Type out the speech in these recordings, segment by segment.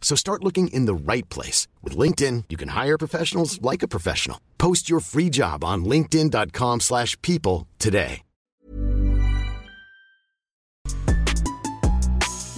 So start looking in the right place. With LinkedIn, you can hire professionals like a professional. Post your free job on linkedin.com/people slash people today.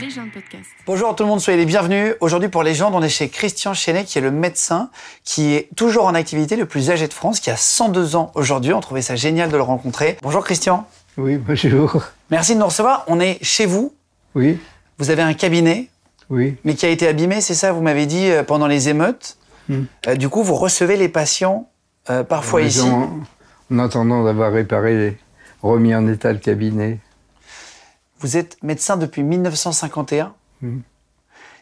Légende podcast. Bonjour tout le monde, soyez les bienvenus. Aujourd'hui pour Légende, on est chez Christian Chenet qui est le médecin qui est toujours en activité, le plus âgé de France, qui a 102 ans aujourd'hui. On trouvait ça génial de le rencontrer. Bonjour Christian. Oui, bonjour. Merci de nous recevoir. On est chez vous. Oui, Vous avez un cabinet, oui, mais qui a été abîmé, c'est ça Vous m'avez dit euh, pendant les émeutes. Hmm. Euh, du coup, vous recevez les patients euh, parfois ici. En attendant d'avoir réparé, remis en état le cabinet. Vous êtes médecin depuis 1951. Hmm.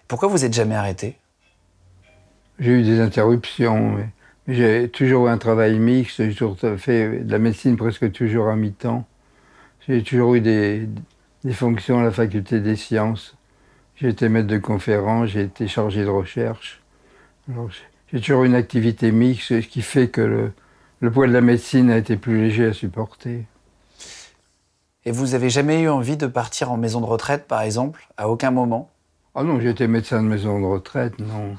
Pourquoi vous n'êtes jamais arrêté? J'ai eu des interruptions, mais, mais j'ai toujours eu un travail mixte. J'ai toujours fait de la médecine presque toujours à mi-temps. J'ai toujours eu des, des fonctions à la faculté des sciences. J'ai été maître de conférence, j'ai été chargé de recherche. J'ai- toujours une activité mixte, ce qui fait que le, le poids de la médecine a été plus léger à supporter. Et vous avez jamais eu envie de partir en maison de retraite, par exemple, à aucun moment? Ah non, j'étais médecin de maison de retraite, non.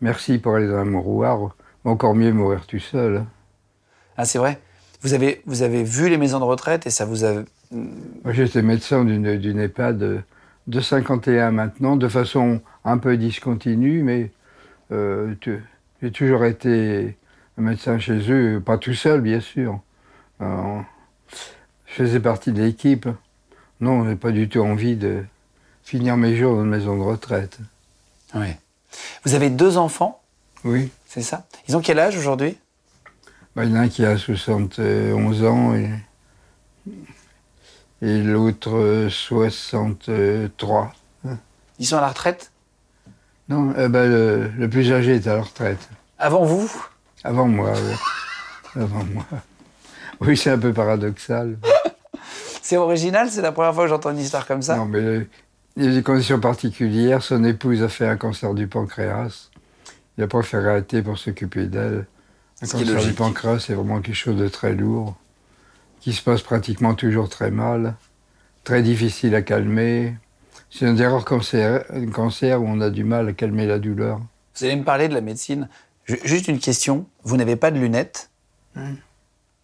Merci pour aller dans un mouroir. Encore mieux mourir tout seul. Ah, c'est vrai? Vous avez, vous avez vu les maisons de retraite et ça vous a... Moi, j'étais médecin d'une d'une EHPAD de, de 51 maintenant, de façon un peu discontinue, mais euh, j'ai toujours été médecin chez eux, pas tout seul, bien sûr. Euh, je faisais partie de l'équipe. Non, j'ai pas du tout envie de finir mes jours dans une maison de retraite. Oui. Vous avez deux enfants, Oui. c'est ça? Ils ont quel âge aujourd'hui? Bah, il y en a un qui a 71 ans et, et l'autre euh, 63. Ils sont à la retraite? Non, eh ben, le, le plus âgé est à la retraite. Avant vous? Avant moi, oui. Avant moi. Oui, c'est un peu paradoxal. C'est original, c'est la première fois que j'entends une histoire comme ça? Non, mais euh, il y a des conditions particulières. Son épouse a fait un cancer du pancréas. Il a préféré arrêter pour s'occuper d'elle. Un cancer du pancréas, c'est vraiment quelque chose de très lourd, qui se passe pratiquement toujours très mal, très difficile à calmer. C'est un des rares cancers, cancer où on a du mal à calmer la douleur. Vous allez me parler de la médecine. Ju- Juste une question. Vous n'avez pas de lunettes Vous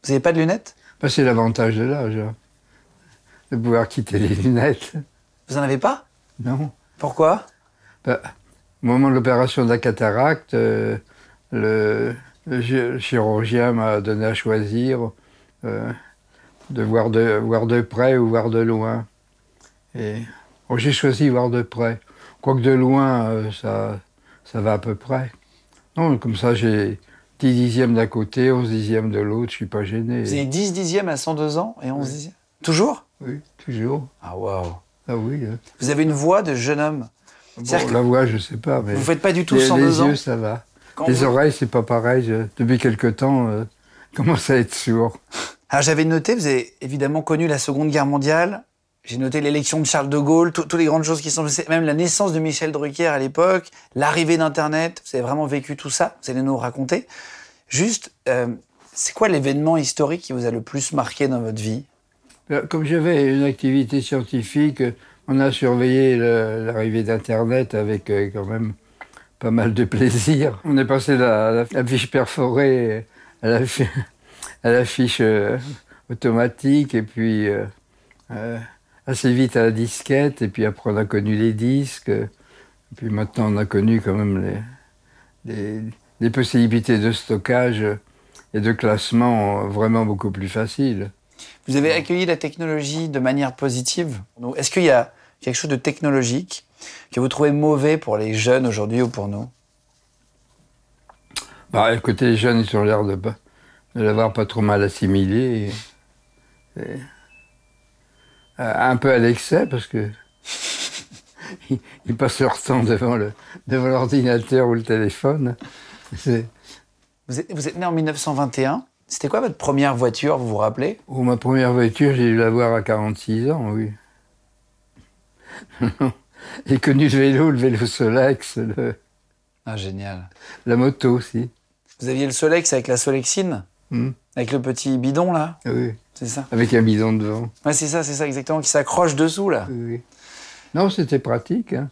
n'avez pas de lunettes Ben, c'est l'avantage de l'âge, hein, de pouvoir quitter les lunettes. Vous en avez pas Non Pourquoi Ben, Au moment de l'opération de la cataracte, euh, le chirurgien m'a donné à choisir euh, de voir de, voir de près ou voir de loin. Et bon, j'ai choisi voir de près. Quoique de loin, euh, ça, ça va à peu près. Non, comme ça, j'ai 10 dixièmes d'un côté, 11 dixièmes de l'autre, je suis pas gêné. Vous avez 10 dixièmes à 102 ans et 11 dixièmes? Toujours? Oui, toujours. Ah waouh Ah oui. hein. Vous avez une voix de jeune homme. Bon, la voix, je sais pas, mais Vous faites pas du tout les, 102 les ans? yeux, ça va. Quand Les vous- oreilles, c'est pas pareil. Je- depuis quelque temps, euh, commence à être sourd. J'avais noté, vous avez évidemment connu la Seconde Guerre mondiale. J'ai noté l'élection de Charles de Gaulle, tout- toutes les grandes choses qui sont passées, même la naissance de Michel Drucker à l'époque, l'arrivée d'Internet. Vous avez vraiment vécu tout ça. Vous allez nous raconter. Juste, euh, c'est quoi l'événement historique qui vous a le plus marqué dans votre vie? Euh, Comme j'avais une activité scientifique, on a surveillé l'arrivée d'Internet avec euh, quand même pas mal de plaisir. On est passé de la, la- fiche perforée à la, à la fiche euh, automatique et puis euh, euh, assez vite à la disquette et puis après on a connu les disques et puis maintenant on a connu quand même les, les, les possibilités de stockage et de classement euh, vraiment beaucoup plus faciles. Vous avez accueilli la technologie de manière positive. Est-ce qu'il y a quelque chose de technologique que vous trouvez mauvais pour les jeunes aujourd'hui ou pour nous? Bah, écoutez, les jeunes, ils ont l'air de, pas- de l'avoir pas trop mal assimilé. Et- et- euh, un peu à l'excès, parce que ils, passent leur temps devant le devant l'ordinateur ou le téléphone. Vous êtes, vous êtes né en 1921. C'était quoi votre première voiture, vous vous rappelez? Oh, Ma première voiture, j'ai dû l'avoir à 46 ans, oui. j'ai connu le vélo, le vélo Solex, le... Ah, génial. La moto aussi. Vous aviez le Solex avec la Solexine? Hmm. Avec le petit bidon, là Oui. C'est ça Avec un bidon devant. Ouais, c'est ça, c'est ça, exactement, qui s'accroche dessous, là. Oui. Non, c'était pratique. Hein.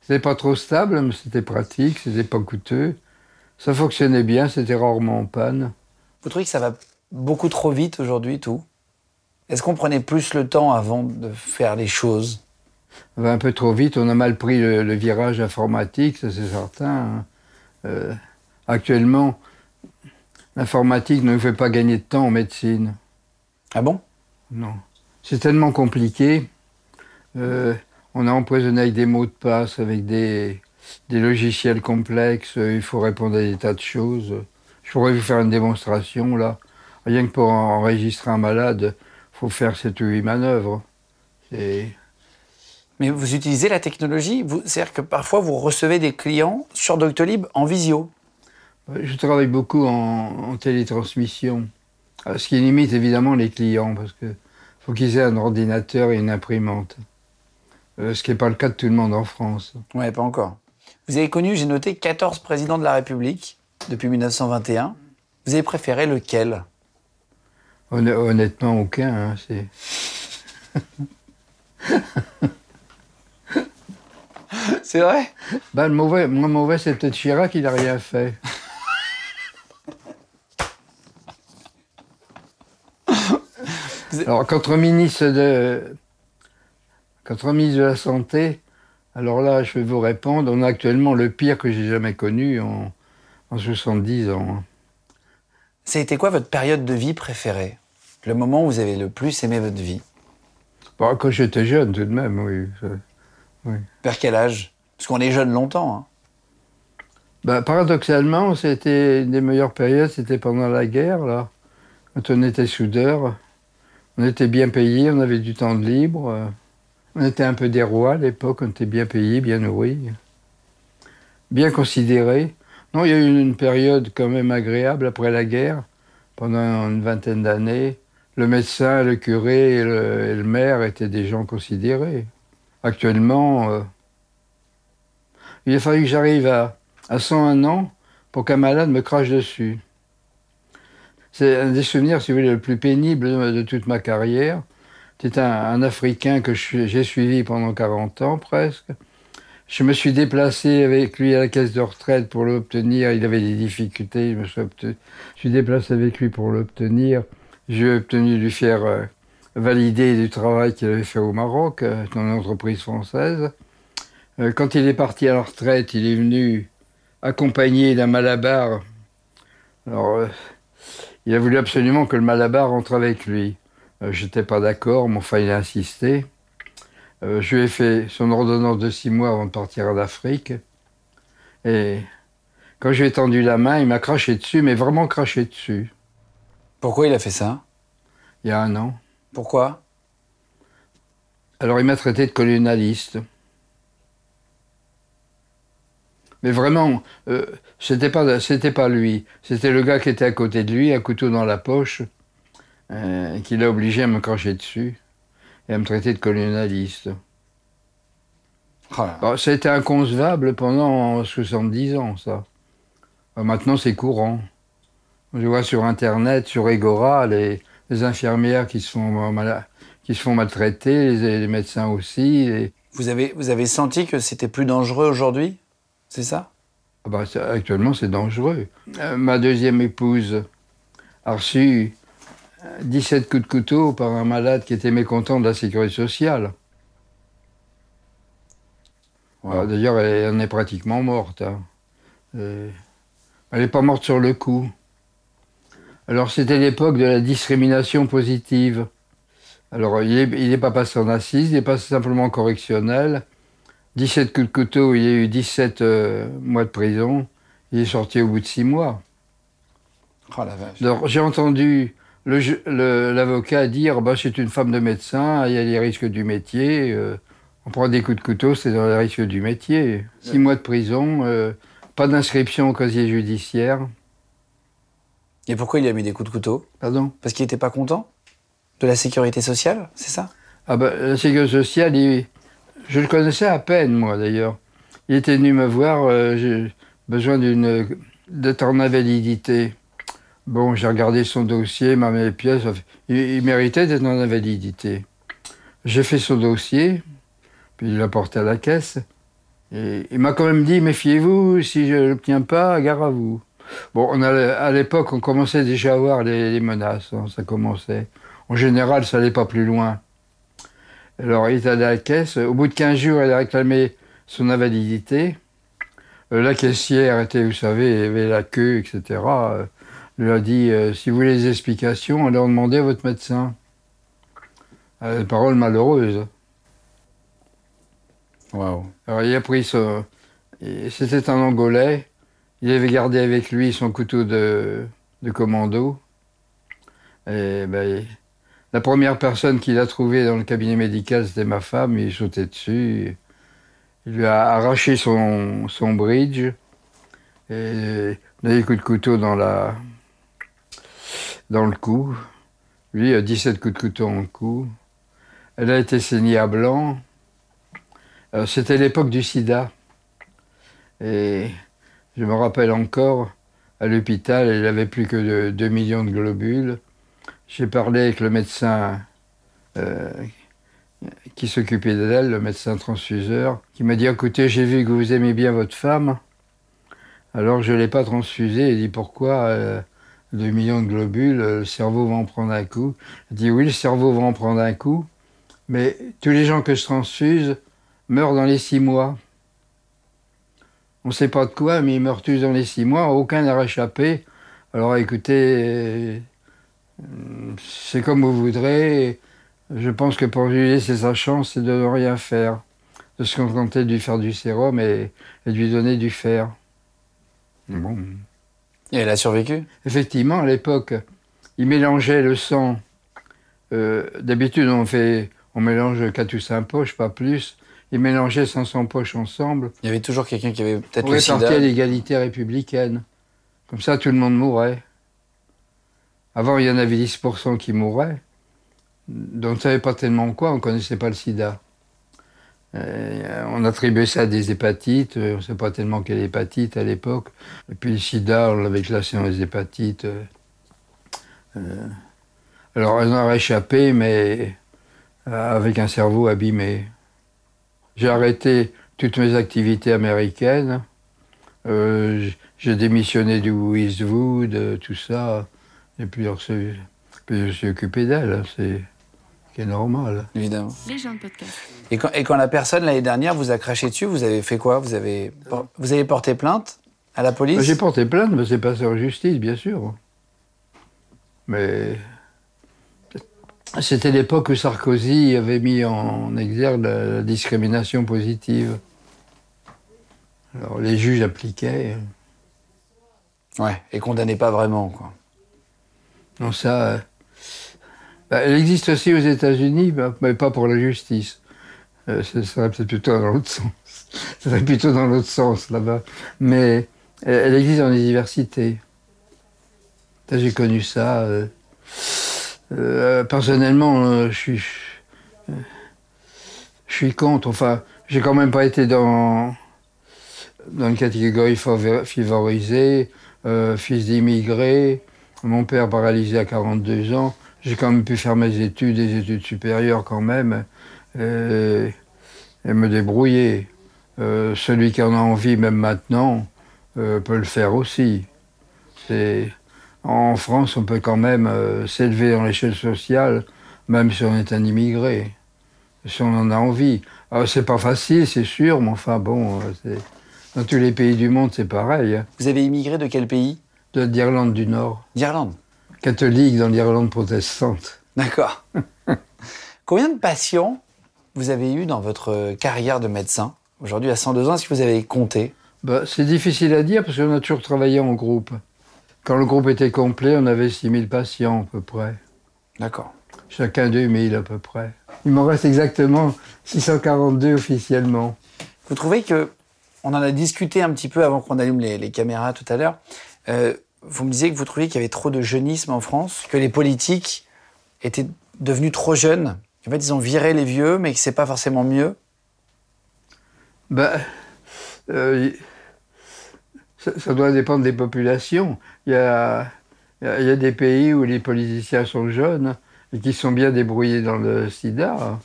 C'était pas trop stable, mais c'était pratique, c'était pas coûteux. Ça fonctionnait bien, c'était rarement en panne. Vous trouvez que ça va beaucoup trop vite aujourd'hui, tout? Est-ce qu'on prenait plus le temps avant de faire les choses? Ça va un peu trop vite, on a mal pris le, virage informatique, ça c'est certain. Hein. Euh, actuellement, l'informatique ne nous fait pas gagner de temps en médecine. Ah bon? Non. C'est tellement compliqué. Euh, on a empoisonné avec des mots de passe, avec des, des logiciels complexes. Il faut répondre à des tas de choses. Je pourrais vous faire une démonstration là. Rien que pour enregistrer un malade, il faut faire cette ou huit manœuvres. Mais vous utilisez la technologie C'est-à-dire que parfois vous recevez des clients sur Doctolib en visio Je travaille beaucoup en, télétransmission. Euh, ce qui limite évidemment les clients, parce qu'il faut qu'ils aient un ordinateur et une imprimante. Euh, ce qui n'est pas le cas de tout le monde en France. Oui, pas encore. Vous avez connu, j'ai noté, 14 présidents de la République depuis 1921. Vous avez préféré lequel? Honnêtement, aucun. Hein, c'est... c'est vrai? Ben, Le mauvais, moins mauvais, c'est peut-être Chirac, il n'a rien fait. Alors, contre ministre de, contre ministre de la Santé, alors là, je vais vous répondre, on a actuellement le pire que j'ai jamais connu en, en 70 ans. Ça a été quoi votre période de vie préférée? Le moment où vous avez le plus aimé votre vie? Bah, Quand j'étais jeune, tout de même, oui. oui. Vers quel âge? Parce qu'on est jeune longtemps. Hein. Bah, paradoxalement, c'était une des meilleures périodes, c'était pendant la guerre, là. Quand on était soudeur, on était bien payé, on avait du temps libre. On était un peu des rois à l'époque, on était bien payé, bien nourri, bien considéré. Non, il y a eu une période quand même agréable après la guerre, pendant une vingtaine d'années. Le médecin, le curé et le, maire étaient des gens considérés. Actuellement, euh, il a fallu que j'arrive à 101 ans pour qu'un malade me crache dessus. C'est un des souvenirs, si vous voulez, le plus pénible de, toute ma carrière. C'est un, Africain que j'ai suivi pendant 40 ans presque. Je me suis déplacé avec lui à la caisse de retraite pour l'obtenir. Il avait des difficultés. Je me suis, déplacé avec lui pour l'obtenir. J'ai obtenu de lui faire euh, valider du travail qu'il avait fait au Maroc, euh, dans une entreprise française. Euh, quand il est parti à la retraite, il est venu accompagné d'un malabar. Alors, il a voulu absolument que le malabar rentre avec lui. J'étais pas d'accord, mais enfin, il a insisté. Euh, je lui ai fait son ordonnance de six mois avant de partir en Afrique. Et quand je lui ai tendu la main, il m'a craché dessus, mais vraiment craché dessus. Pourquoi il a fait ça? Il y a un an. Pourquoi? Alors il m'a traité de colonialiste. Mais vraiment, euh, c'était pas c'était pas lui, c'était le gars qui était à côté de lui, un couteau dans la poche, euh, qui l'a obligé à me cracher dessus et à me traiter de colonialiste. Oh ça a été inconcevable pendant 70 ans, ça. maintenant, c'est courant. Je vois sur Internet, sur Egora, les, infirmières qui se font, qui se font maltraiter, les, médecins aussi. Vous, avez, vous avez senti que c'était plus dangereux aujourd'hui? C'est ça? Ah bah, Actuellement, c'est dangereux. Euh, ma deuxième épouse a reçu 17 coups de couteau par un malade qui était mécontent de la sécurité sociale. D'ailleurs, elle en est pratiquement morte. Hein. elle n'est pas morte sur le coup. Alors, c'était l'époque de la discrimination positive. Alors, il n'est pas passé en assise, il est passé simplement en correctionnel. 17 coups de couteau, il y a eu 17 euh, mois de prison. Il est sorti au bout de 6 mois. Oh la vache. Alors, j'ai entendu l'avocat dire bah, c'est une femme de médecin, il y a les risques du métier. Euh, On prend des coups de couteau, c'est dans les risques du métier. Six mois de prison, euh, pas d'inscription au casier judiciaire. Et pourquoi il a mis des coups de couteau? Pardon? Parce qu'il n'était pas content? De la sécurité sociale, c'est ça? Ah ben, la sécurité sociale, il- je le connaissais à peine, moi, d'ailleurs. Il était venu me voir, euh, j'ai besoin d'être en invalidité. Bon, j'ai regardé son dossier, m'a les pièces. Il, méritait d'être en invalidité. J'ai fait son dossier, puis il l'a porté à la caisse. Et il m'a quand même dit, méfiez-vous, si je ne l'obtiens pas, gare à vous. Bon, à l'époque, on commençait déjà à voir les, les menaces, hein, ça commençait. En général, ça n'allait pas plus loin. Alors, il est allé à la caisse. Au bout de 15 jours, elle a réclamé son invalidité. Euh, la caissière était, vous savez, il avait la queue, etc. Euh, lui a dit euh, si vous voulez des explications, allez en demander à votre médecin. Parole malheureuse. Waouh. Alors, il a pris son. C'était un Angolais. Il avait gardé avec lui son couteau de, de commando. Et ben, la première personne qu'il a trouvée dans le cabinet médical, c'était ma femme. Il sautait dessus. Il lui a arraché son, bridge. Et il a des coups de couteau dans, la, dans le cou. Lui, il a 17 coups de couteau en cou. Elle a été saignée à blanc. Euh, C'était l'époque du sida. Et je me rappelle encore, à l'hôpital, elle n'avait plus que 2 millions de globules. J'ai parlé avec le médecin euh, qui s'occupait d'elle, le médecin transfuseur, qui m'a dit Écoutez, j'ai vu que vous aimez bien votre femme. Alors je ne l'ai pas transfusée. Il dit Pourquoi euh, 2 millions de globules, euh, le cerveau va en prendre un coup? Il dit Oui, le cerveau va en prendre un coup, mais tous les gens que je transfuse meurent dans les six mois. On ne sait pas de quoi, mais ils meurent tous dans les six mois. Aucun n'a réchappé. Alors écoutez, c'est comme vous voudrez. Je pense que pour lui laisser sa chance, c'est de ne rien faire. De se contenter de lui faire du sérum et, et de lui donner du fer. Bon. Et elle a survécu? Effectivement, à l'époque, ils mélangeaient le sang. Euh, D'habitude, on fait, on mélange 4 ou 5 poches, pas plus. Ils mélangeaient 500 poches ensemble Il y avait toujours quelqu'un qui avait peut-être pour le répartir sida. l'égalité républicaine. Comme ça, tout le monde mourrait. Avant, il y en avait 10% qui mouraient. Donc, on ne savait pas tellement quoi, on ne connaissait pas le sida. Euh, on attribuait ça à des hépatites, euh, on ne sait pas tellement quelle hépatite à l'époque. Et puis le sida, on l'avait classé dans les hépatites. euh, alors, elle en a réchappé, mais avec un cerveau abîmé. J'ai arrêté toutes mes activités américaines. J'ai démissionné du Eastwood, euh, tout ça. Et puis, alors, puis je me suis occupé d'elle, hein, c'est ce qui est normal. Évidemment. Les gens de podcast. Et quand, et quand la personne l'année dernière vous a craché dessus, vous avez fait quoi? Vous avez, por- vous avez porté plainte à la police? J'ai porté plainte, mais c'est passé en justice, bien sûr. Mais c'était l'époque où Sarkozy avait mis en exergue la, la discrimination positive. Alors les juges appliquaient. Ouais, et condamné pas vraiment, quoi. Non, ça. euh, bah, elle existe aussi aux États-Unis, bah, mais pas pour la justice. Euh, ce serait peut-être plutôt dans l'autre sens. Ce serait plutôt dans l'autre sens là-bas. Mais elle, elle existe dans les universités. J'ai connu ça. euh. Euh, personnellement, euh, je suis. euh, contre. Enfin, j'ai quand même pas été dans, dans une catégorie favor- favorisée, euh, fils d'immigrés. Mon père paralysé à 42 ans. J'ai quand même pu faire mes études, des études supérieures quand même, euh, et me débrouiller. Euh, celui qui en a envie, même maintenant, euh, peut le faire aussi. En France, on peut quand même s'élever dans l'échelle sociale, même si on est un immigré, si on en a envie. Alors, c'est pas facile, c'est sûr, mais enfin bon, dans tous les pays du monde, c'est pareil. hein. Vous avez immigré de quel pays? d'Irlande du Nord, D'Irlande. catholique dans l'Irlande protestante. D'accord. Combien de patients vous avez eu dans votre carrière de médecin Aujourd'hui, à 102 ans, est-ce que vous avez compté Bah, c'est difficile à dire parce qu'on a toujours travaillé en groupe. Quand le groupe était complet, on avait 6000 patients à peu près. D'accord. Chacun 2000 à peu près. Il m'en reste exactement 642 officiellement. Vous trouvez que, on en a discuté un petit peu avant qu'on allume les, caméras tout à l'heure, euh, vous me disiez que vous trouviez qu'il y avait trop de jeunisme en France, que les politiques étaient devenus trop jeunes. En fait, ils ont viré les vieux, mais que c'est pas forcément mieux. Ben, euh, ça, doit dépendre des populations. Il y, a, des pays où les politiciens sont jeunes et qui sont bien débrouillés dans le sida.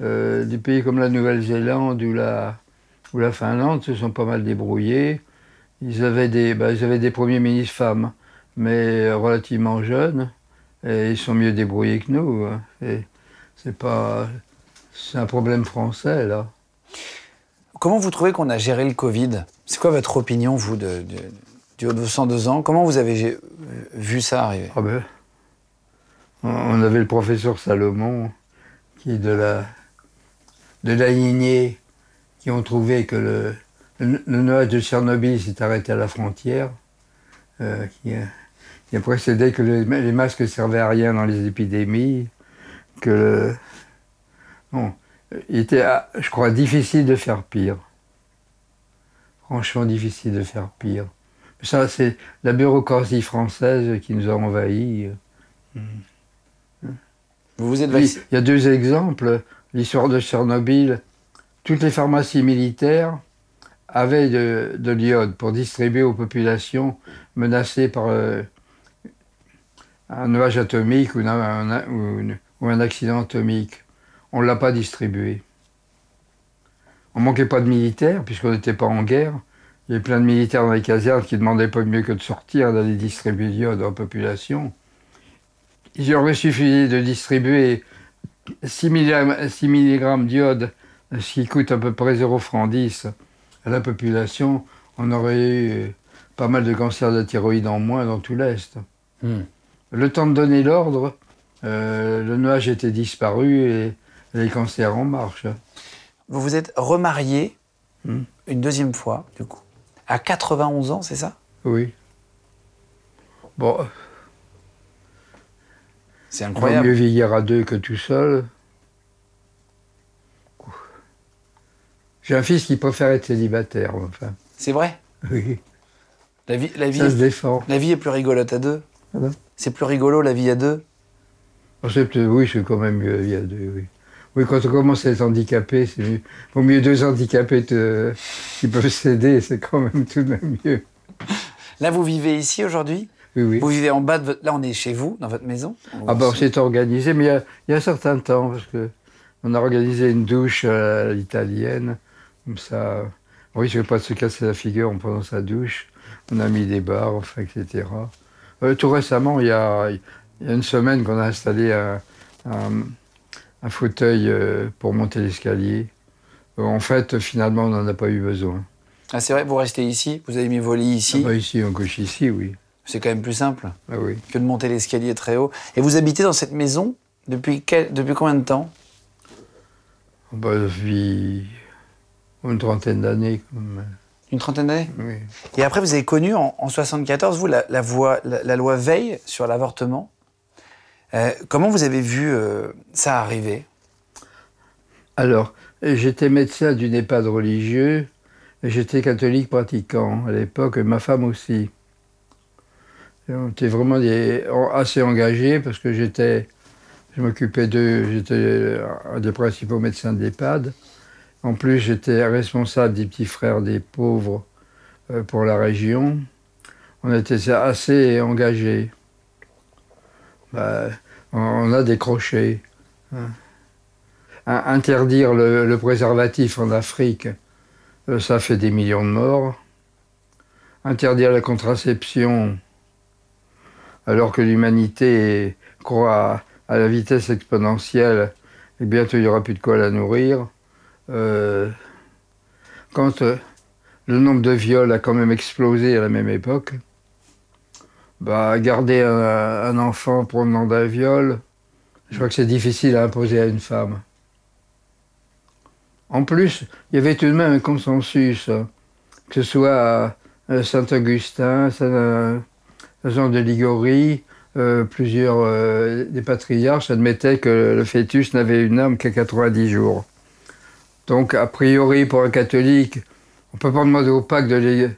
Euh, des pays comme la Nouvelle-Zélande ou la, ou la Finlande se sont pas mal débrouillés. Ils avaient des, bah, ils avaient des premiers ministres femmes, mais relativement jeunes, et ils sont mieux débrouillés que nous. Hein. C'est pas, c'est un problème français là. Comment vous trouvez qu'on a géré le Covid? C'est quoi votre opinion, vous, de, du haut de 102 ans? Comment vous avez vu ça arriver? Ah ben, On avait le professeur Salomon, qui est de la, de la lignée, qui ont trouvé que le, le, nuage de Tchernobyl s'est arrêté à la frontière, euh, qui, a précédé que les masques servaient à rien dans les épidémies, que bon, il était, je crois, difficile de faire pire. Franchement, difficile de faire pire. Ça, c'est la bureaucratie française qui nous a envahis. Vous vous êtes Il y a deux exemples. L'histoire de Tchernobyl. Toutes les pharmacies militaires avaient de, l'iode pour distribuer aux populations menacées par euh, un nuage atomique ou un, accident atomique. On ne l'a pas distribué. On manquait pas de militaires, puisqu'on n'était pas en guerre. Il y avait plein de militaires dans les casernes qui demandaient pas mieux que de sortir, d'aller distribuer l'iode en population. Il aurait suffi de distribuer 6 mg, d'iode, ce qui coûte à peu près 0 francs 10 à la population, on aurait eu pas mal de cancers de thyroïde en moins dans tout l'Est. Hmm. Le temps de donner l'ordre, euh, le nuage était disparu et les cancers en marche. Vous vous êtes remarié hmm. une deuxième fois, du coup, à 91 ans, c'est ça? Oui. Bon. C'est incroyable. mieux vieillir à deux que tout seul. J'ai un fils qui préfère être célibataire, enfin. C'est vrai Oui. La vie, la vie Ça se défend. La vie est plus rigolote à deux ah. C'est plus rigolo la vie à deux Oui, c'est quand même mieux la vie à deux, oui. Oui, quand on commence à être handicapé, c'est mieux. Vaut mieux deux handicapés qui peuvent s'aider, c'est quand même tout de même mieux. Là, vous vivez ici aujourd'hui? Oui, oui. Vous vivez en bas de votre... Là, on est chez vous, dans votre maison Ah ben, c'est organisé, mais il y, a, il y a un certain temps, parce que on a organisé une douche à l'italienne. Comme ça, oui, je ne pas se casser la figure en prenant sa douche. On a mis des barres, enfin, etc. Euh, tout récemment, il y a, une semaine qu'on a installé un, fauteuil euh, pour monter l'escalier. Euh, en fait, finalement, on n'en a pas eu besoin. Ah, c'est vrai, vous restez ici Vous avez mis vos lits ici ah, bah, Ici, on couche ici, oui. C'est quand même plus simple ah, oui. que de monter l'escalier très haut. Et vous habitez dans cette maison depuis, depuis combien de temps? Bah, Depuis une trentaine d'années. Une trentaine d'années Oui. Et après, vous avez connu en, 1974, vous, la, la, loi Veil sur l'avortement. Euh, comment vous avez vu euh, ça arriver? Alors, j'étais médecin d'une EHPAD religieux, et j'étais catholique pratiquant à l'époque, et ma femme aussi. on était vraiment assez engagés parce que j'étais, je m'occupais de, j'étais un des principaux médecins de l'EHPAD. En plus, j'étais responsable des petits frères des pauvres euh, pour la région. On était assez engagés. Bah, on a décroché. Hein. Interdire le, préservatif en Afrique, euh, ça fait des millions de morts. Interdire la contraception, alors que l'humanité croit à la vitesse exponentielle, et bientôt il n'y aura plus de quoi la nourrir. Euh, quand euh, le nombre de viols a quand même explosé à la même époque, bah, garder un, enfant nom d'un viol, je crois que c'est difficile à imposer à une femme. En plus, il y avait tout de même un consensus, hein, que ce soit Saint-Augustin, Saint-Jean de Ligorie, euh, plusieurs euh, des patriarches admettaient que le fœtus n'avait une âme qu'à 90 jours. Donc, a priori, pour un catholique, on ne peut pas demander au pape de,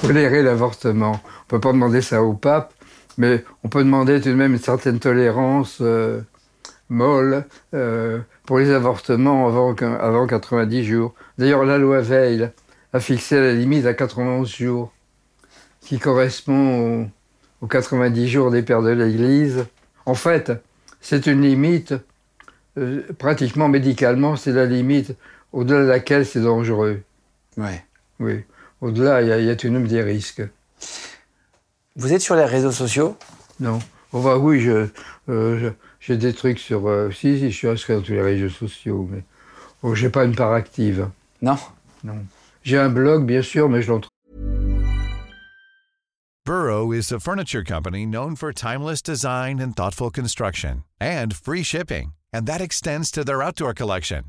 tolérer l'avortement. On ne peut pas demander ça au pape, mais on peut demander tout de même une certaine tolérance euh, molle euh, pour les avortements avant, avant 90 jours. D'ailleurs, la loi Veil a fixé la limite à 91 jours, qui correspond aux, 90 jours des pères de l'Église. En fait, c'est une limite, euh, pratiquement médicalement, c'est la limite au-delà de laquelle c'est dangereux. Ouais. Oui. Au-delà, il y, a tout de même des risques. Vous êtes sur les réseaux sociaux? Non. Oh, bah oui, euh, j'ai des trucs sur. Euh, si, si, je suis inscrit sur tous les réseaux sociaux, mais oh, j'ai pas une part active. Non Non. J'ai un blog, bien sûr, mais je l'entre. Burrow is a furniture company known for timeless design and thoughtful construction, and free shipping, and that extends to their outdoor collection.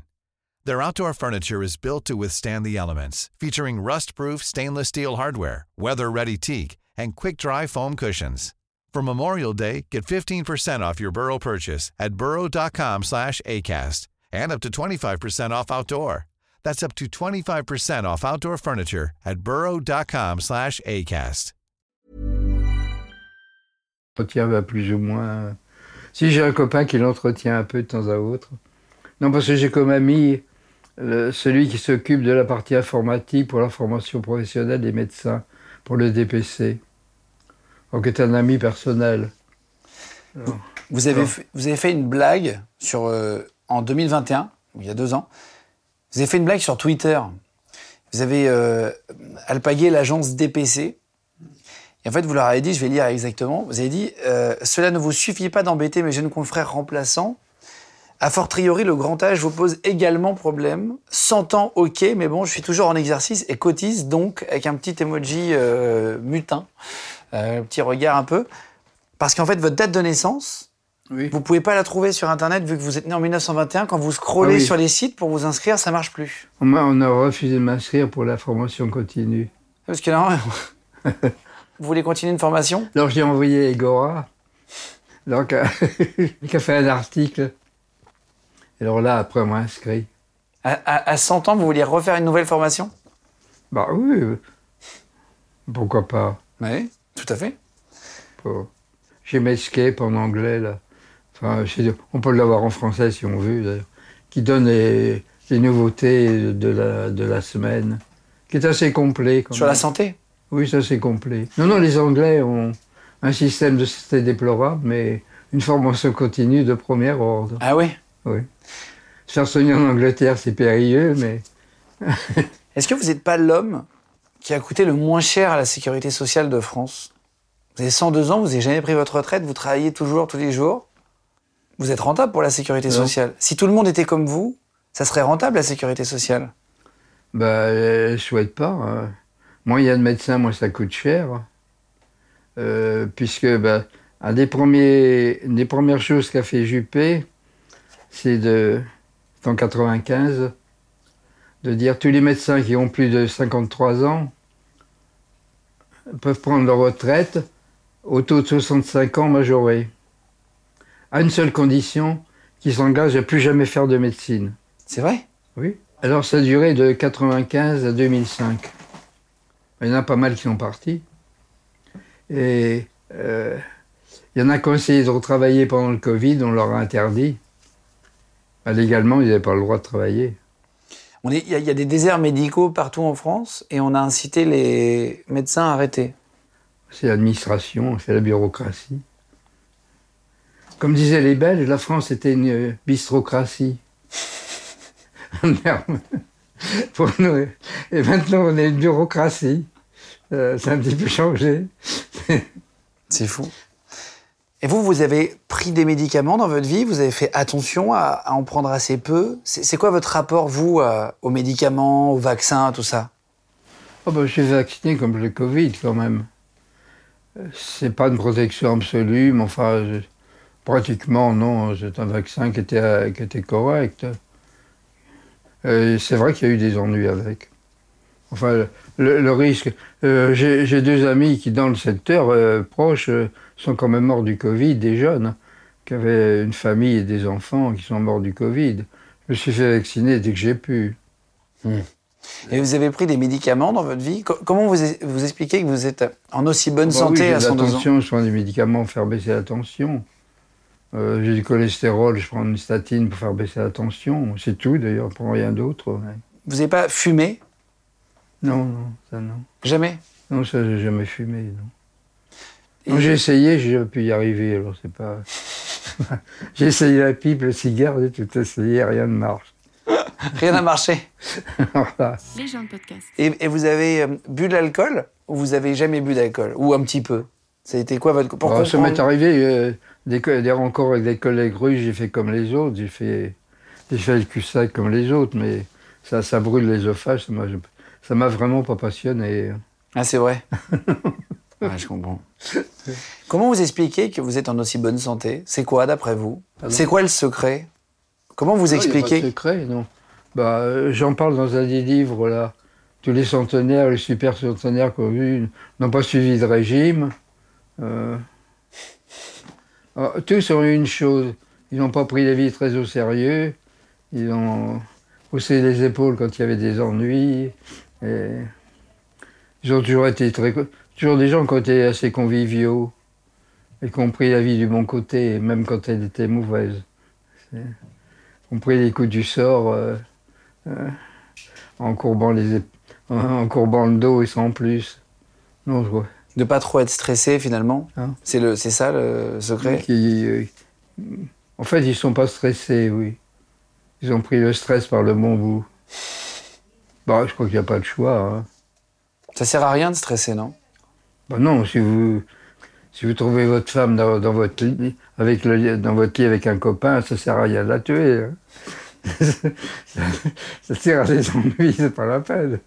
Their outdoor furniture is built to withstand the elements, featuring rust-proof stainless steel hardware, weather-ready teak, and quick-dry foam cushions. For Memorial Day, get 15% off your Burrow purchase at burrow.com slash ACAST and up to 25% off outdoor. That's up to 25% off outdoor furniture at burrow.com slash ACAST. Entretient plus ou moins... Si j'ai un copain qui l'entretient un peu de temps à autre. Non, parce que j'ai comme ami le, celui qui s'occupe de la partie informatique pour la formation professionnelle des médecins, pour le DPC. Donc, est un ami personnel. Vous avez, fait, vous avez fait une blague sur, euh, en 2021, il y a deux ans. Vous avez fait une blague sur Twitter. Vous avez euh, alpagué l'agence DPC. Et en fait, vous leur avez dit, je vais lire exactement, vous avez dit euh, Cela ne vous suffit pas d'embêter mes jeunes confrères remplaçants. A fortiori, le grand âge vous pose également problème. 100 ans, ok, mais bon, je suis toujours en exercice et cotise, donc avec un petit emoji euh, mutin, euh, petit regard un peu. Parce qu'en fait, votre date de naissance, Oui. vous pouvez pas la trouver sur Internet vu que vous êtes né en 1921. Quand vous scrollez Ah oui. sur les sites pour vous inscrire, ça marche plus. Moi, on a refusé de m'inscrire pour la formation continue. Parce que là, vous voulez continuer une formation? Alors j'ai envoyé Egora, donc, euh, qui a fait un article. Et alors là, après, on m'a inscrit. à, à- à 100 ans, vous vouliez refaire une nouvelle formation? Bah oui, pourquoi pas? Oui, tout à fait. Pour- J'ai Medscape en anglais, là. Enfin, on peut l'avoir en français si on veut, d'ailleurs. Qui donne les, les nouveautés de la, de la semaine. Qui est assez complet. quand Sur la santé? Oui, ça c'est complet. Non, non, les Anglais ont un système de santé déplorable, mais une formation continue de premier ordre. Ah oui Oui. Se faire soigner en Angleterre, c'est périlleux, mais Est-ce que vous n'êtes pas l'homme qui a coûté le moins cher à la sécurité sociale de France? Vous avez 102 ans, vous n'avez jamais pris votre retraite, vous travaillez toujours, tous les jours. Vous êtes rentable pour la sécurité Non. sociale. Si tout le monde était comme vous, ça serait rentable la sécurité sociale? bah, euh, je souhaite pas. hein. Moyen de médecin, moi, ça coûte cher. Euh, puisque bah, un des, premiers, une des premières choses qu'a fait Juppé, c'est de, en 95, de dire tous les médecins qui ont plus de 53 ans peuvent prendre leur retraite au taux de 65 ans majoré. À une seule condition, qu'ils s'engagent à plus jamais faire de médecine. C'est vrai? Oui. Alors ça a duré de 95 à 2005. Il y en a pas mal qui sont partis. Et euh, il y en a qui ont essayé de retravailler pendant le Covid, on leur a interdit. Bah, légalement, ils n'avaient pas le droit de travailler. Il y, a- il y a des déserts médicaux partout en France et on a incité les médecins à arrêter. C'est l'administration, c'est la bureaucratie. Comme disaient les Belges, la France était une bistrocratie. Merde. Pour nous. Et maintenant, on est une bureaucratie. Euh, c'est un petit peu changé. C'est fou. Et vous, vous avez pris des médicaments dans votre vie? Vous avez fait attention à, à en prendre assez peu? C'est quoi votre rapport, vous, aux médicaments, aux vaccins, à tout ça? Oh ben, je suis vacciné comme le Covid quand même. Euh, C'est pas une protection absolue, mais enfin, je- pratiquement non. C'est un vaccin qui était, qui était correct. C'est vrai qu'il y a eu des ennuis avec. Enfin, le, le risque. euh, J'ai deux amis qui, dans le secteur euh, proche, euh, sont quand même morts du Covid, des jeunes, qui avaient une famille et des enfants qui sont morts du Covid. Je me suis fait vacciner dès que j'ai pu. Et vous avez pris des médicaments dans votre vie? Co- Comment vous, vous expliquez que vous êtes en aussi bonne Bah santé oui, à de la 102 ans tension, je prends des médicaments pour faire baisser la tension. Euh, j'ai du cholestérol, je prends une statine pour faire baisser la tension. C'est tout d'ailleurs, je prends rien d'autre. ouais. Vous n'avez pas fumé? Non, non, ça non. Jamais? Non, ça j'ai jamais fumé, non. J'ai essayé, j'ai jamais pu y arriver, alors c'est pas. j'ai essayé la pipe, le cigare, j'ai tout essayé, rien ne marche. Rien n'a marché. Voilà. Les gens de podcast. Et, et vous avez euh, bu de l'alcool ou vous avez jamais bu d'alcool? Ou un petit peu? Ça a été quoi votre... Pour Alors, ça comprendre- m'est arrivé euh, des, des rencontres avec des collègues russes, j'ai fait comme les autres, j'ai fait, j'ai fait le cul-sac comme les autres, mais ça, ça brûle l'ésophage, ça m'a, ça m'a vraiment pas passionné. Ah, c'est vrai Ouais, je comprends. Comment vous expliquez que vous êtes en aussi bonne santé? C'est quoi, d'après vous? Pardon C'est quoi le secret? Comment vous Non, il y a pas de expliquez? secret, non. Bah, euh, j'en parle dans un des livres, là. Tous les centenaires, les super centenaires qu'on a vus n'ont pas suivi de régime. Euh, ah, tous ont eu une chose. Ils n'ont pas pris la vie très au sérieux. Ils ont haussé les épaules quand il y avait des ennuis. Et ils ont toujours été très. Toujours des gens qui ont été assez conviviaux. Et qui ont pris la vie du bon côté, même quand elle était mauvaise. C'est- ont pris les coups du sort euh, euh, en, courbant les en courbant le dos et sans plus. Non, je vois. De pas trop être stressé, finalement Hein? C'est ça, le secret? Qui, euh, en fait, ils sont pas stressés, oui. Ils ont pris le stress par le bon bout. Bah, je crois qu'il n'y a pas de choix. hein. Ça sert à rien de stresser, non? Bah non, si vous, si vous trouvez votre femme dans, dans votre lit, avec le, dans votre lit avec un copain, ça sert à rien de la tuer. hein. ça, tire à des ennuis, c'est pas la peine.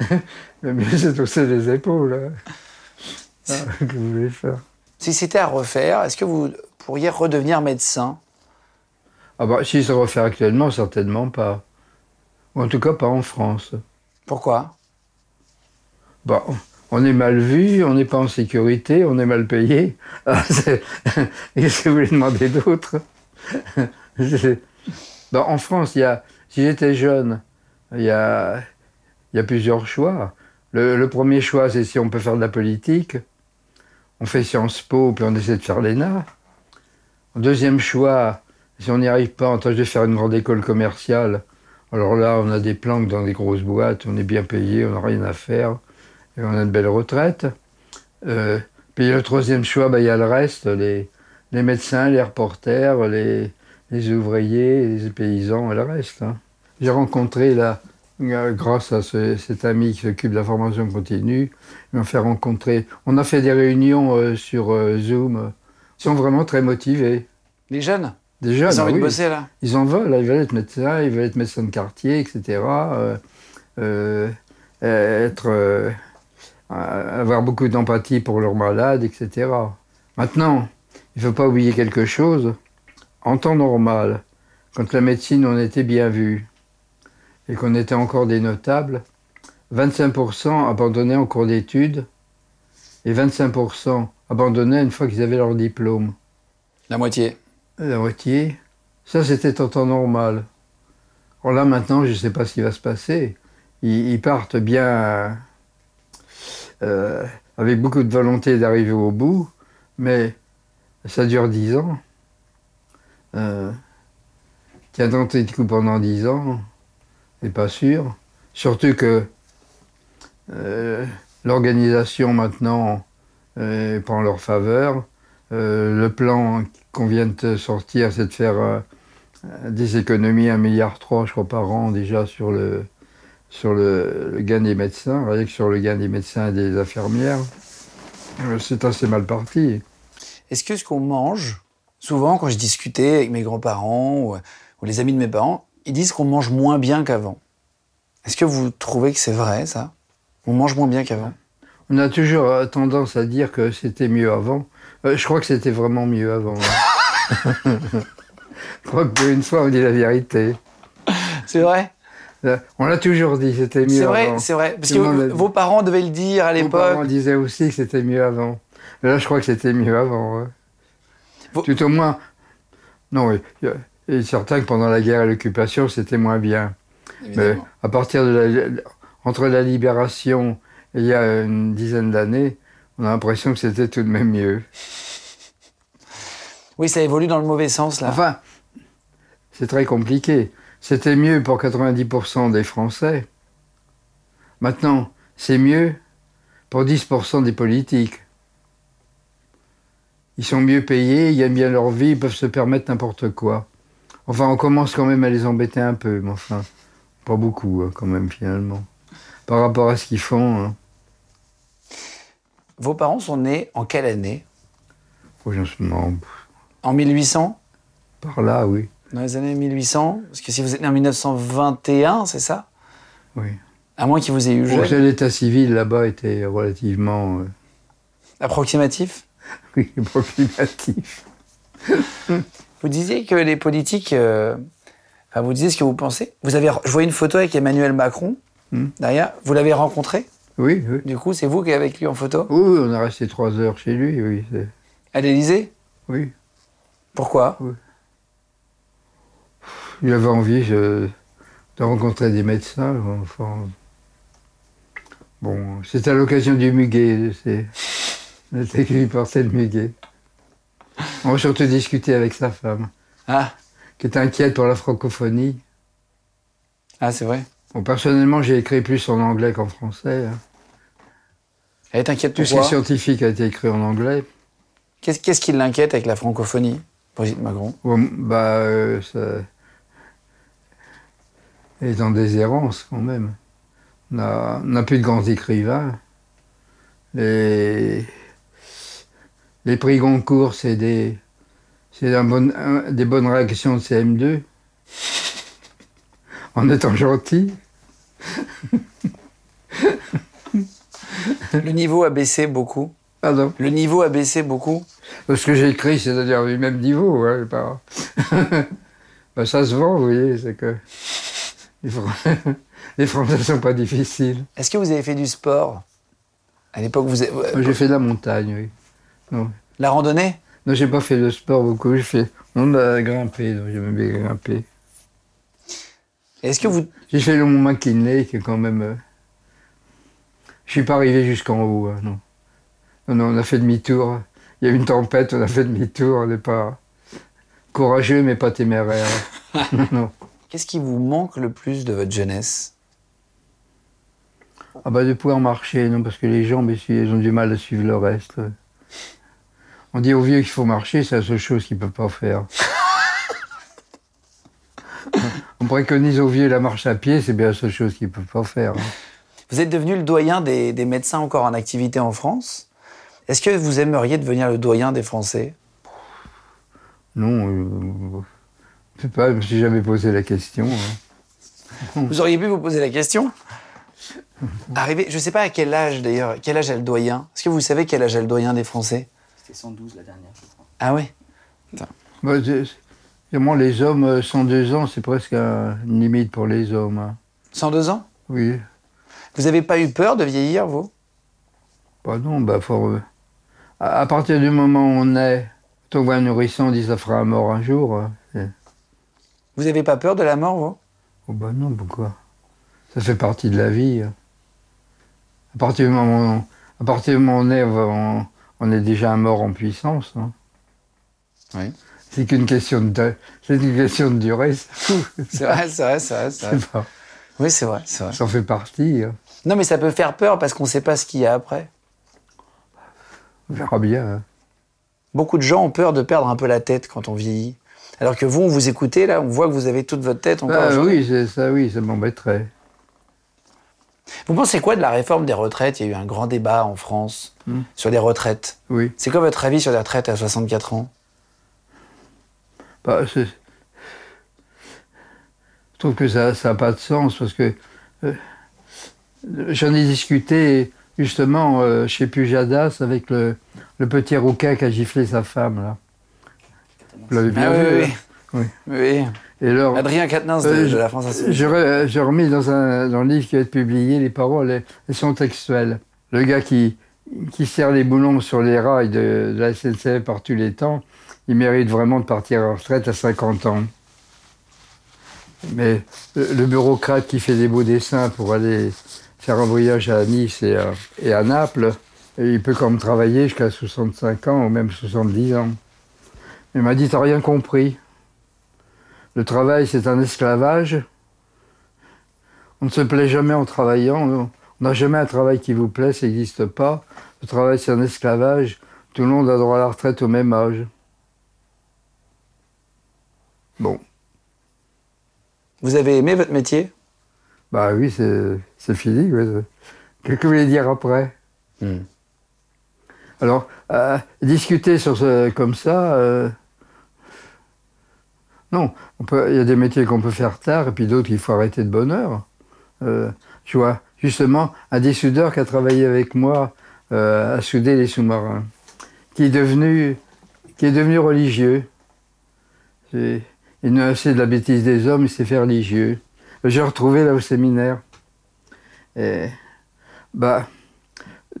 Le mieux, c'est de les épaules. hein. Ah, que vous voulez faire Si c'était à refaire, est-ce que vous pourriez redevenir médecin? Ah bah, si ça refait actuellement, certainement pas. En tout cas, pas en France. Pourquoi? Bah, on est mal vu, on n'est pas en sécurité, on est mal payé. Ah, Qu'est-ce que vous voulez demander d'autre? En France, il y a, si j'étais jeune, il y a, il y a plusieurs choix. Le, le premier choix, c'est si on peut faire de la politique. On fait Sciences Po, puis on essaie de faire l'ENA. Deuxième choix, si on n'y arrive pas, on tâche de faire une grande école commerciale. Alors là, on a des planques dans des grosses boîtes, on est bien payé, on n'a rien à faire, et on a une belle retraite. Euh, puis le troisième choix, bah, il y a le reste, les, les médecins, les reporters, les, les ouvriers, les paysans et le reste. hein. J'ai rencontré là, euh, grâce à ce- cet ami qui s'occupe de la formation continue, il m'a fait rencontrer. On a fait des réunions euh, sur euh, Zoom. Ils sont vraiment très motivés. Les jeunes? Des jeunes, Ils ont ah envie de bosser, là Ils en veulent, ils veulent être médecins, ils veulent être médecins de quartier, etc. euh, euh, être, euh, euh, avoir beaucoup d'empathie pour leurs malades, etc. Maintenant, il ne faut pas oublier quelque chose. En temps normal, quand la médecine on était bien vu et qu'on était encore des notables, 25% abandonnaient en cours d'études et 25% abandonnaient une fois qu'ils avaient leur diplôme La moitié. La moitié. Ça, c'était en temps normal. Alors là, maintenant, je ne sais pas ce qui va se passer. Ils, partent bien euh, avec beaucoup de volonté d'arriver au bout, mais ça dure dix ans. Euh, Tiens, tenter de coup pendant dix ans, c'est pas sûr. Surtout que euh, l'organisation maintenant euh, prend leur faveur. Euh, le plan qu'on vient de sortir, c'est de faire euh, des économies, 1,3 milliard, je crois, par an déjà sur le, sur le, le gain des médecins, rien que sur le gain des médecins et des infirmières. Euh, C'est assez mal parti. Est-ce que ce qu'on mange, souvent quand je discutais avec mes grands-parents ou, ou les amis de mes parents, ils disent qu'on mange moins bien qu'avant. Est-ce que vous trouvez que c'est vrai, ça? On mange moins bien qu'avant? On a toujours tendance à dire que c'était mieux avant. Euh, je crois que c'était vraiment mieux avant. hein. je crois que pour une fois, on dit la vérité. C'est vrai? Euh, On l'a toujours dit, c'était mieux C'est vrai, avant. c'est vrai. Parce que vos parents devaient le dire à Mes parents l'époque. disaient aussi que c'était mieux avant. Mais là, je crois que c'était mieux avant. ouais. Vous- Tout au moins. Non, il a- il est certain que pendant la guerre et l'occupation, c'était moins bien. Mais Évidemment. à partir de la, entre la libération et il y a une dizaine d'années, on a l'impression que c'était tout de même mieux. Oui, ça évolue dans le mauvais sens, là. Enfin, c'est très compliqué. C'était mieux pour 90% des Français. Maintenant, c'est mieux pour 10% des politiques. Ils sont mieux payés, ils gagnent bien leur vie, ils peuvent se permettre n'importe quoi. Enfin, on commence quand même à les embêter un peu, mais enfin, pas beaucoup hein, quand même finalement. Par rapport à ce qu'ils font, hein. Vos parents sont nés en quelle année demande. En 1800 par là, oui. Dans les années 1800 Parce que si vous êtes né en 1921, c'est ça oui. À moins qu'il vous ait eu Bon, jeune. L'état civil là-bas était relativement euh, Approximatif oui, approximatif. Vous disiez que les politiques. euh, Enfin, vous disiez ce que vous pensez. Vous avez, je vois une photo avec Emmanuel Macron Hmm. derrière. Vous l'avez rencontré? Oui, oui. Du coup, c'est vous qui êtes avec lui en photo? Oui, oui, on a resté trois heures chez lui, oui. À l'Élysée? Oui. Pourquoi? Il avait envie je- de rencontrer des médecins. Enfin, bon, c'était à l'occasion du muguet. C'est, c'était que lui portait le muguet. On va surtout discuter avec sa femme, Ah, qui est inquiète pour la francophonie. ah c'est vrai? Bon, personnellement, j'ai écrit plus en anglais qu'en français. hein. Elle est inquiète Tout ce qui est scientifique a été écrit en anglais. Qu'est-ce qu'est-ce qui l'inquiète avec la francophonie, Brigitte Macron? Bon, bah, euh, ça... Elle est en déshérence quand même. On n'a on n'a plus de grands écrivains. Les, les prix Goncourt, c'est des, c'est un bon- un- des bonnes réactions de CM2. en étant gentil. Le niveau a baissé beaucoup. Pardon. Le niveau a baissé beaucoup. Ce que j'écris, c'est-à-dire du même niveau. Hein, pas... Bah, ça se vend, vous voyez, c'est que les, Fran- les Français ne sont pas difficiles. Est-ce que vous avez fait du sport? À l'époque, vous avez... J'ai fait de la montagne, oui. Non, La randonnée? Non j'ai pas fait de sport beaucoup. J'ai fait, on a grimpé, donc j'aimais bien grimper. Est-ce que vous... J'ai fait le mont McKinley, qui est quand même. Je suis pas arrivé jusqu'en haut, hein, non. non. Non, on a fait demi-tour. Il y a eu une tempête, on a fait demi-tour. On n'est pas courageux, mais pas téméraire. non. Qu'est-ce qui vous manque le plus de votre jeunesse? Ah bah de pouvoir marcher, non, parce que les jambes, elles ont du mal à suivre le reste. On dit aux vieux qu'il faut marcher, c'est la seule chose qu'ils ne peuvent pas faire. On préconise aux vieux la marche à pied, c'est bien la seule chose qu'ils ne peuvent pas faire. Hein. Vous êtes devenu le doyen des, des médecins encore en activité en France. Est-ce que vous aimeriez devenir le doyen des Français? Non, euh, je sais pas, je me suis jamais posé la question. hein. Vous auriez pu vous poser la question? Arrivé, je ne sais pas à quel âge d'ailleurs, quel âge a le doyen? Est-ce que vous savez quel âge a le doyen des Français? C'était 112 la dernière, je crois. Ah oui Bah, moi, les hommes, euh, 102 ans, c'est presque un- une limite pour les hommes. hein. 102 ans? Oui. Vous n'avez pas eu peur de vieillir, vous? Bah non, bah faut. euh, À, à partir du moment où on est, quand on voit un nourrisson, on dit ça fera un mort un jour. hein. Vous n'avez pas peur de la mort, vous? Oh bah non, pourquoi? Ça fait partie de la vie. hein. À partir du moment où on, à partir du moment où on est, on, est déjà un mort en puissance. hein. Oui. C'est qu'une question de, c'est une question de durée. C'est vrai, c'est vrai, c'est vrai. Oui, c'est vrai, c'est vrai. Ça en fait partie. hein. Non, mais ça peut faire peur parce qu'on ne sait pas ce qu'il y a après. On verra bien. hein. Beaucoup de gens ont peur de perdre un peu la tête quand on vieillit. Alors que vous, on vous écoutez, là, on voit que vous avez toute votre tête encore. Aujourd'hui. oui, c'est ça, oui, ça m'embêterait. Vous pensez quoi de la réforme des retraites? Il y a eu un grand débat en France Hmm. sur les retraites. Oui. C'est quoi votre avis sur les retraites à 64 ans? Bah, trouve que ça n'a pas de sens parce que euh, j'en ai discuté justement euh, chez Pujadas avec le, le petit rouquin qui a giflé sa femme. Là. Vous l'avez bien Ah vu oui, hein oui, oui. Et alors, Adrien Quatennens de, Euh, de la France Insoumise. J'ai j'ai remis dans un dans le livre qui va être publié, les paroles, elles, elles sont textuelles. Le gars qui, qui serre les boulons sur les rails de, de la SNCF par tous les temps, il mérite vraiment de partir en retraite à 50 ans. Mais le, le bureaucrate qui fait des beaux dessins pour aller faire un voyage à Nice et à, et à Naples, il peut quand même travailler jusqu'à 65 ans ou même 70 ans. Il m'a dit, t'as rien compris. Le travail, c'est un esclavage. On ne se plaît jamais en travaillant. On n'a jamais un travail qui vous plaît, ça n'existe pas. Le travail, c'est un esclavage. Tout le monde a droit à la retraite au même âge. Bon, Vous avez aimé votre métier? Bah oui, c'est fini. ouais. Qu'est-ce que vous voulez dire après? Hmm. Alors, euh, discuter sur ce, comme ça, euh, non. Il y a des métiers qu'on peut faire tard et puis d'autres qu'il faut arrêter de bonne heure. Euh, je vois justement un des soudeurs qui a travaillé avec moi à souder les sous-marins, qui est devenu, qui est devenu religieux. Il n'a assez de la bêtise des hommes, il s'est fait religieux. J'ai retrouvé là au séminaire. Et, bah,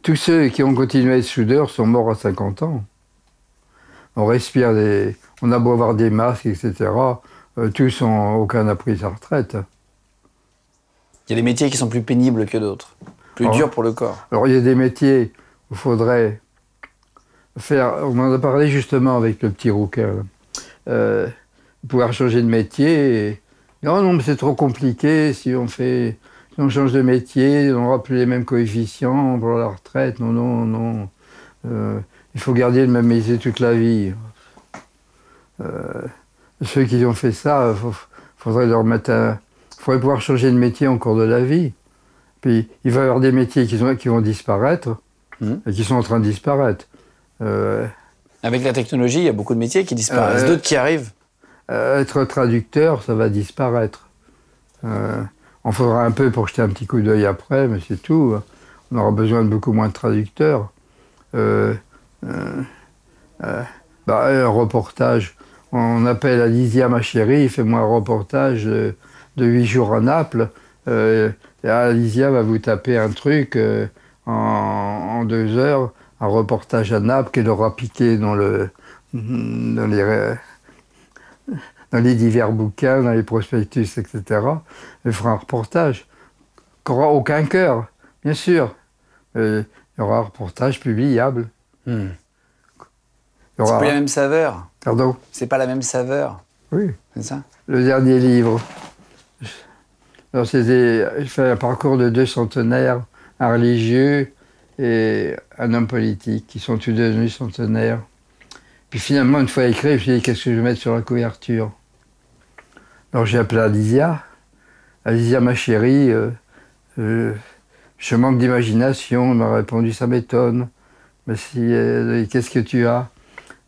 tous ceux qui ont continué à être soudeurs sont morts à 50 ans. On respire des. On a beau avoir des masques, etc. euh, tous ont. Aucun n'a pris sa retraite. Il y a des métiers qui sont plus pénibles que d'autres, plus Oh. durs pour le corps. Alors il y a des métiers où il faudrait faire. On en a parlé justement avec le petit rouquin. Euh, pouvoir changer de métier. Et, non, non, mais c'est trop compliqué. Si on fait. Si on change de métier, on n'aura plus les mêmes coefficients pour la retraite. Non, non, non. Euh, il faut garder le même métier toute la vie. Euh, ceux qui ont fait ça, il faudrait leur mettre un. Faudrait pouvoir changer de métier en cours de la vie. Puis il va y avoir des métiers qui, sont- qui vont disparaître Mhm. et qui sont en train de disparaître. Euh, Avec la technologie, il y a beaucoup de métiers qui disparaissent, d'autres qui arrivent. Euh, être traducteur, ça va disparaître. Euh, on fera un peu pour jeter un petit coup d'œil après, mais c'est tout. On aura besoin de beaucoup moins de traducteurs. Euh, bah, un reportage. On appelle Alicia, ma chérie, fais-moi un reportage de, de 8 jours à Naples. Euh, Alicia va vous taper un truc en, deux heures, un reportage à Naples qu'elle aura piqué dans, le, dans les, dans les divers bouquins, dans les prospectus, etc. Elle fera un reportage qui n'aura aucun cœur, bien sûr. Mais il y aura un reportage publiable. Hmm. Il C'est aura... pas la même saveur. Pardon? C'est pas la même saveur, Oui. c'est ça? Le dernier livre. C'était, il fait un parcours de deux centenaires, un religieux et un homme politique, qui sont tous devenus centenaires. Puis finalement, une fois écrit, je me dit, qu'est-ce que je vais mettre sur la couverture? Alors j'ai appelé Alicia. Alicia, ma chérie, euh, euh, je manque d'imagination. Elle m'a répondu, ça m'étonne. Mais si, euh, qu'est-ce que tu as?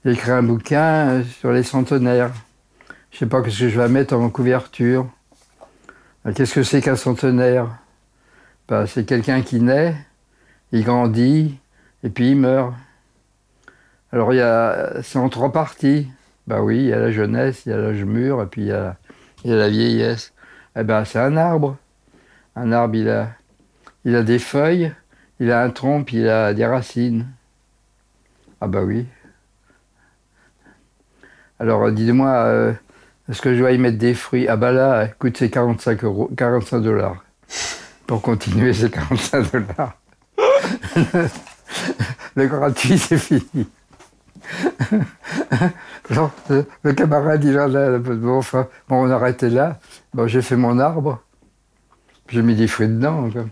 J'ai écrit un bouquin euh, sur les centenaires. Je sais pas ce que je vais mettre en couverture. Qu'est-ce que c'est qu'un centenaire? Ben, C'est quelqu'un qui naît, il grandit, et puis il meurt. Alors il y a, c'est en trois parties. Ben oui, il y a la jeunesse, il y a l'âge mûr, et puis il y a, la vieillesse. Eh ben c'est un arbre. Un arbre, il a, il a des feuilles, il a un tronc, puis il a des racines. Ah ben oui. Alors, euh, dites-moi, euh, est-ce que je dois y mettre des fruits? Ah bah là, écoute, c'est 45 euros, 45 dollars. Pour continuer, c'est 45 dollars. le gratuit, c'est fini. Alors, le, le camarade, il en a, bon, enfin, bon, on arrêtait là. Bon, j'ai fait mon arbre. J'ai mis des fruits dedans. quoi.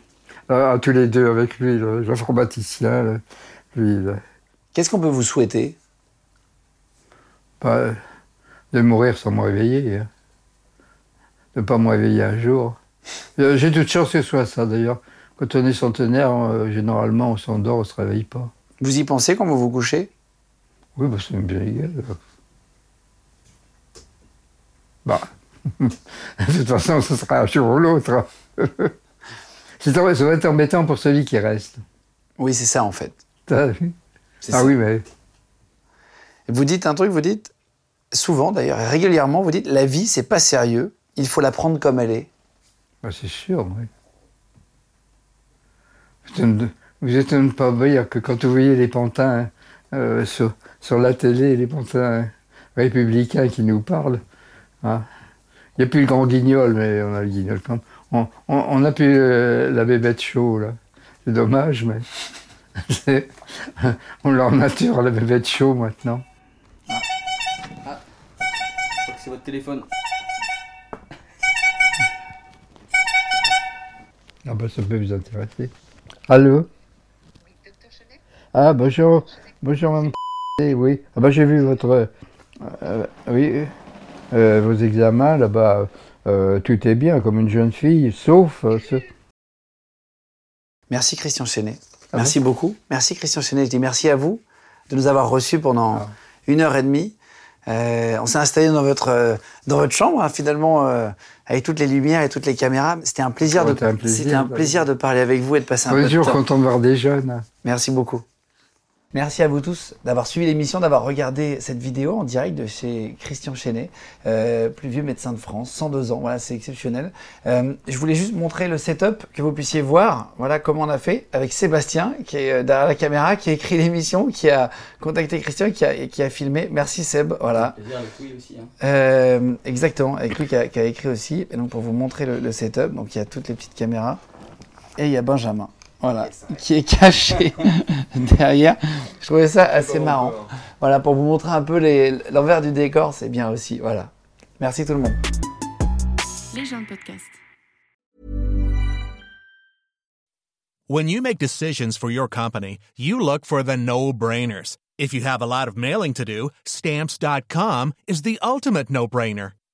Ah, tous les deux avec lui, l'informaticien, lui. là. Qu'est-ce qu'on peut vous souhaiter? Pas de mourir sans me réveiller. hein. De ne pas me réveiller un jour. Euh, J'ai toute chance que ce soit ça d'ailleurs. Quand on est centenaire, euh, généralement on s'endort, on ne se réveille pas. Vous y pensez quand vous vous couchez? Oui, bah, c'est bien égal. Bah, de toute façon, ce sera un jour ou l'autre. C'est vrai, ça va être embêtant pour celui qui reste. Oui, c'est ça en fait. T'as vu? C'est Ah ça. oui, mais Vous dites un truc, vous dites souvent d'ailleurs, régulièrement, vous dites la vie, c'est pas sérieux, il faut la prendre comme elle est. Ah, c'est sûr, oui. Vous êtes de ne pas dire que quand vous voyez les pantins euh, sur, sur, la télé, les pantins républicains qui nous parlent, hein, il n'y a plus le grand guignol, mais on a le guignol quand même. On n'a plus euh, la bébête chaud, là. C'est dommage, mais on leur nature la bébête chaud maintenant. Ah. ah. C'est votre téléphone. Ah bah ça peut vous intéresser. Allô? Ah bonjour, bonjour madame. Oui, ah bah j'ai vu votre, euh, oui, euh, vos examens là-bas. Euh, tout est bien comme une jeune fille, sauf ce... Merci Christian Chenet. Ah merci beaucoup. Merci Christian Chenet. Je dis merci à vous de nous avoir reçus pendant ah. une heure et demie. on s'est installé dans votre, dans votre chambre, hein, finalement, avec toutes les lumières et toutes les caméras. C'était un plaisir, de, un plaisir, un plaisir de parler avec vous et de passer un peu de temps. content de voir des jeunes. Merci beaucoup. Merci à vous tous d'avoir suivi l'émission, d'avoir regardé cette vidéo en direct de chez Christian Chenet, euh, plus vieux médecin de France, 102 ans. Voilà, c'est exceptionnel. Euh, je voulais juste montrer le setup, que vous puissiez voir voilà comment on a fait avec Sébastien, qui est euh, derrière la caméra, qui a écrit l'émission, qui a contacté Christian, qui a, qui a filmé. Merci Seb. Voilà. Avec aussi. Hein. exactement, avec lui qui a, écrit aussi. Et donc pour vous montrer le, le setup, donc il y a toutes les petites caméras. Et il y a Benjamin. Voilà, qui est caché derrière. Je trouvais ça assez marrant. Voilà, pour vous montrer un peu l'envers du décor, c'est bien aussi. Voilà. Merci tout le monde. Les gens de podcast. When you make decisions for your company, you look for the no-brainers. If you have a lot of mailing to do, stamps.com is the ultimate no-brainer.